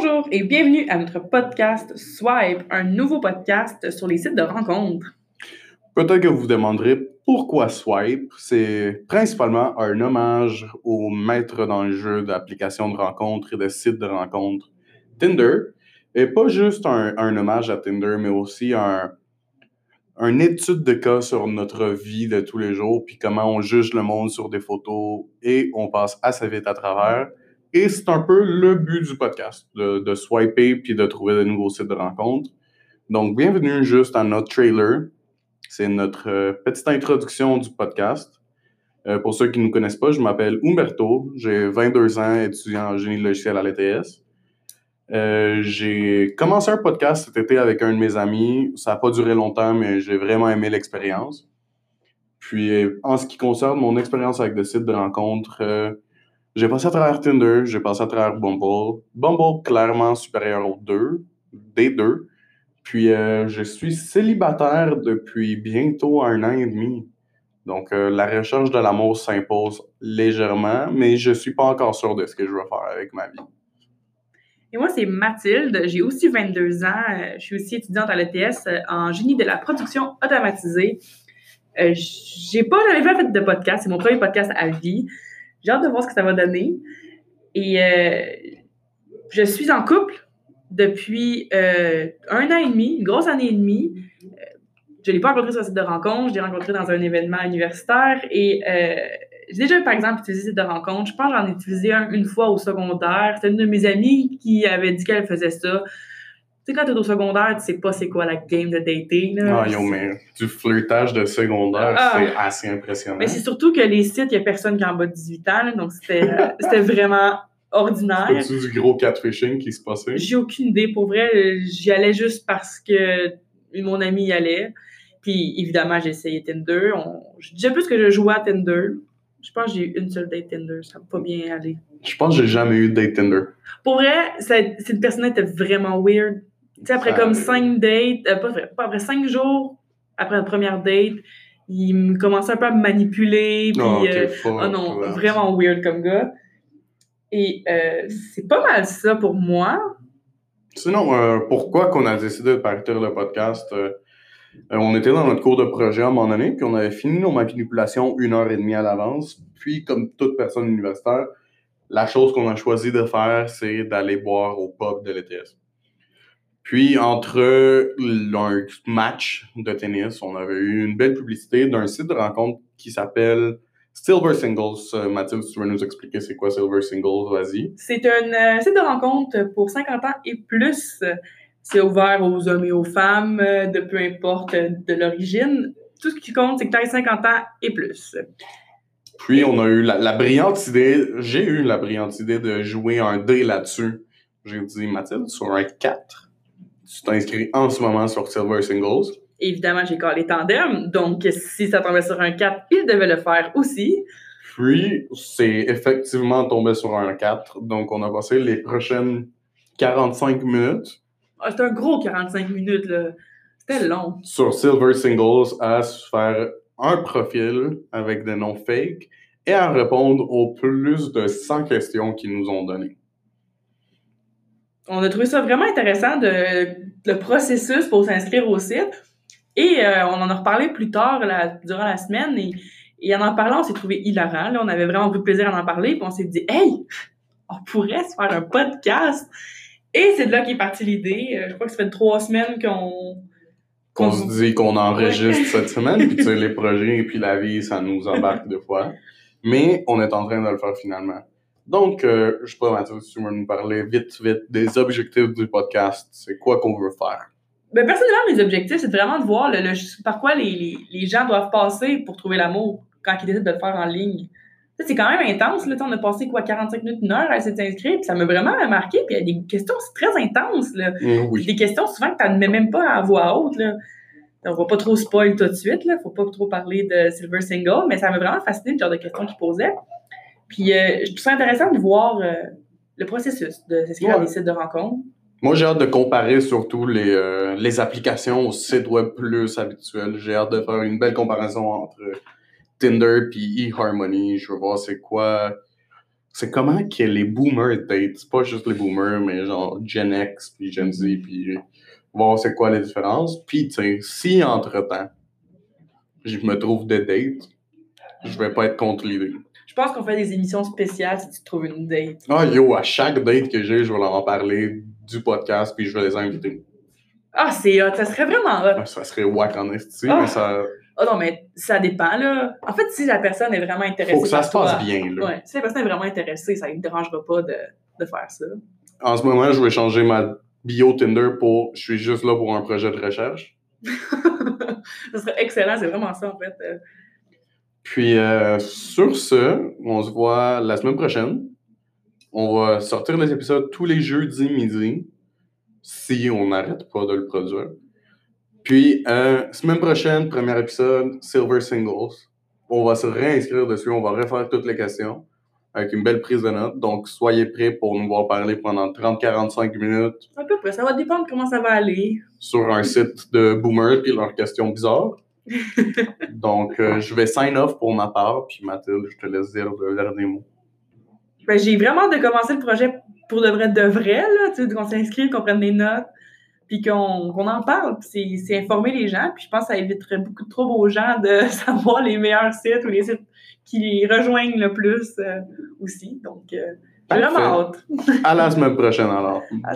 Bonjour et bienvenue à notre podcast Swipe, un nouveau podcast sur les sites de rencontres. Peut-être que vous vous demanderez pourquoi Swipe? C'est principalement un hommage au maître dans le jeu d'applications de rencontres et de sites de rencontres Tinder. Et pas juste un, hommage à Tinder, mais aussi un, une étude de cas sur notre vie de tous les jours, puis comment on juge le monde sur des photos et on passe assez vite à travers. Et c'est un peu le but du podcast, de, swiper puis de trouver de nouveaux sites de rencontres. Donc, bienvenue juste à notre trailer. C'est notre euh, petite introduction du podcast. Euh, pour ceux qui ne nous connaissent pas, je m'appelle Umberto. J'ai 22 ans, étudiant en génie logiciel à l'ETS. Euh, j'ai commencé un podcast cet été avec un de mes amis. Ça n'a pas duré longtemps, mais j'ai vraiment aimé l'expérience. Puis, en ce qui concerne mon expérience avec des sites de rencontres, j'ai passé à travers Tinder, j'ai passé à travers Bumble. Bumble, clairement supérieur aux deux, des deux. Puis, euh, je suis célibataire depuis bientôt un an et demi. Donc, euh, la recherche de l'amour s'impose légèrement, mais je suis pas encore sûr de ce que je veux faire avec ma vie. Et moi, c'est Mathilde. J'ai aussi 22 ans. Euh, je suis aussi étudiante à l'ETS en génie de la production automatisée. j'ai pas jamais fait de podcast. C'est mon premier podcast à vie. J'ai hâte de voir ce que ça va donner. Et euh, je suis en couple depuis euh, un an et demi, une grosse année et demie. Euh, je ne l'ai pas rencontré sur un site de rencontre, je l'ai rencontré dans un événement universitaire et j'ai déjà, par exemple, utilisé ce site de rencontre. Je pense que j'en ai utilisé un une fois au secondaire. C'était une de mes amies qui avait dit qu'elle faisait ça sais, quand t'es au secondaire, tu sais pas c'est quoi la game de dating. Là. Ah, yo, mais du flirtage de secondaire, ah. c'est assez impressionnant. Mais c'est surtout que les sites, il y a personne qui a en bas de 18 ans, donc c'était, euh, c'était vraiment ordinaire. C'était du gros catfishing qui se passait? J'ai aucune idée. Pour vrai, j'y allais juste parce que mon ami y allait. Puis évidemment, j'ai essayé Tinder. On... Je disais plus que je jouais à Tinder. Je pense que j'ai eu une seule date Tinder. Ça n'a pas bien aller. Je pense que j'ai jamais eu de date Tinder. Pour vrai, cette personne était vraiment weird. Sais, après comme cinq dates, euh, pas, après cinq jours, après la première date, il commençait un peu à me manipuler. Puis, oh, oh non, vraiment weird comme gars. Et euh, c'est pas mal ça pour moi. Sinon, pourquoi qu'on a décidé de partir le podcast? on était dans notre cours de projet à un moment donné, puis on avait fini nos manipulations une heure et demie à l'avance. Puis, comme toute personne universitaire, la chose qu'on a choisi de faire, c'est d'aller boire au pub de l'ETS. Puis, entre un match de tennis, on avait eu une belle publicité d'un site de rencontre qui s'appelle Silver Singles. Euh, Mathilde, tu veux nous expliquer c'est quoi Silver Singles, vas-y. C'est un euh, site de rencontre pour 50 ans et plus. C'est ouvert aux hommes et aux femmes, euh, de peu importe de l'origine. Tout ce qui compte, c'est que tu as 50 ans et plus. Puis, on a eu la, la brillante idée, j'ai eu la brillante idée de jouer un dé là-dessus. J'ai dit, Mathilde, sur un 4 tu t'inscris en ce moment sur Silver Singles. Évidemment, j'ai les tandem, donc si ça tombait sur un 4, il devait le faire aussi. Puis, c'est effectivement tombé sur un 4, donc on a passé les prochaines 45 minutes. Ah, c'était un gros 45 minutes, là. C'était long. Sur Silver Singles, à se faire un profil avec des noms fake et à répondre aux plus de 100 questions qu'ils nous ont données on a trouvé ça vraiment intéressant de le processus pour s'inscrire au site. Et euh, on en a reparlé plus tard durant la semaine et, et en en parlant, on s'est trouvé hilarant. Là, on avait vraiment beaucoup de plaisir à en parler. Puis on s'est dit, hey, on pourrait se faire un podcast. Et c'est de là qu'est partie l'idée. Euh, je crois que ça fait trois semaines qu'on qu'on se dit qu'on enregistre cette semaine, puis tu sais, les projets et puis la vie, ça nous embarque deux fois. Mais on est en train de le faire finalement. Donc, euh, je sais pas, Mathieu, si tu veux nous parler vite, vite des objectifs du podcast. C'est quoi qu'on veut faire? Ben, personnellement, mes objectifs, c'est vraiment de voir le, par quoi les, les, gens doivent passer pour trouver l'amour quand ils décident de le faire en ligne. C'est quand même intense. Là, on a passé quoi, 45 minutes, une heure à essayer de s'inscrire. Ça m'a vraiment marqué. Puis il y a des questions très intenses. Là. Mm, des questions souvent que tu ne mets même pas à voix haute. Là. On va pas trop spoil tout de suite. Là. Faut pas trop parler de Silver Single. Mais ça m'a vraiment fasciné le genre de questions qu'ils posaient. Puis euh, je trouve ça intéressant de voir euh, le processus de s'inscrire à des sites de rencontres. Moi, j'ai hâte de comparer surtout les, euh, les applications aux sites web plus habituels. J'ai hâte de faire une belle comparaison entre Tinder et eHarmony. Je veux voir c'est quoi c'est comment que les boomers datent. C'est pas juste les boomers, mais genre Gen X, puis Gen Z, puis voir c'est quoi les différences. Puis, tu sais, si entre-temps, je me trouve de date, je vais pas être contre l'idée. Je pense qu'on fait des émissions spéciales si tu trouves une date. Ah, yo, à chaque date que j'ai, je vais leur en parler du podcast, puis je vais les inviter. Ah, c'est hot. Ça serait vraiment hot. Ça serait wack en esti, Ah. mais ça. Ah non, mais ça dépend, là. En fait, si la personne est vraiment intéressée. Faut que ça se passe toi, bien, là. Ouais. Si la personne est vraiment intéressée, ça ne me dérangera pas de, de faire ça. En ce moment, je vais changer ma bio Tinder pour je suis juste là pour un projet de recherche. ça serait excellent, c'est vraiment ça, en fait. Puis euh, sur ce, on se voit la semaine prochaine. On va sortir les épisodes tous les jeudis midi, si on n'arrête pas de le produire. Puis, euh, semaine prochaine, premier épisode, Silver Singles. On va se réinscrire dessus, on va refaire toutes les questions avec une belle prise de notes. Donc, soyez prêts pour nous voir parler pendant 30-45 minutes À peu près, ça va dépendre comment ça va aller. sur un site de Boomer puis leurs questions bizarres. Donc, euh, je vais sign off pour ma part, puis Mathilde, je te laisse dire le dernier mot. Ben, j'ai vraiment hâte de commencer le projet pour de vrai, de vrai, là, tu sais, qu'on s'inscrive, qu'on prenne des notes, puis qu'on en parle. Puis c'est- informer les gens, puis je pense que ça éviterait beaucoup de troubles aux gens de savoir les meilleurs sites ou les sites qui les rejoignent le plus euh, aussi. Donc, euh, j'ai vraiment hâte. À la semaine prochaine alors. À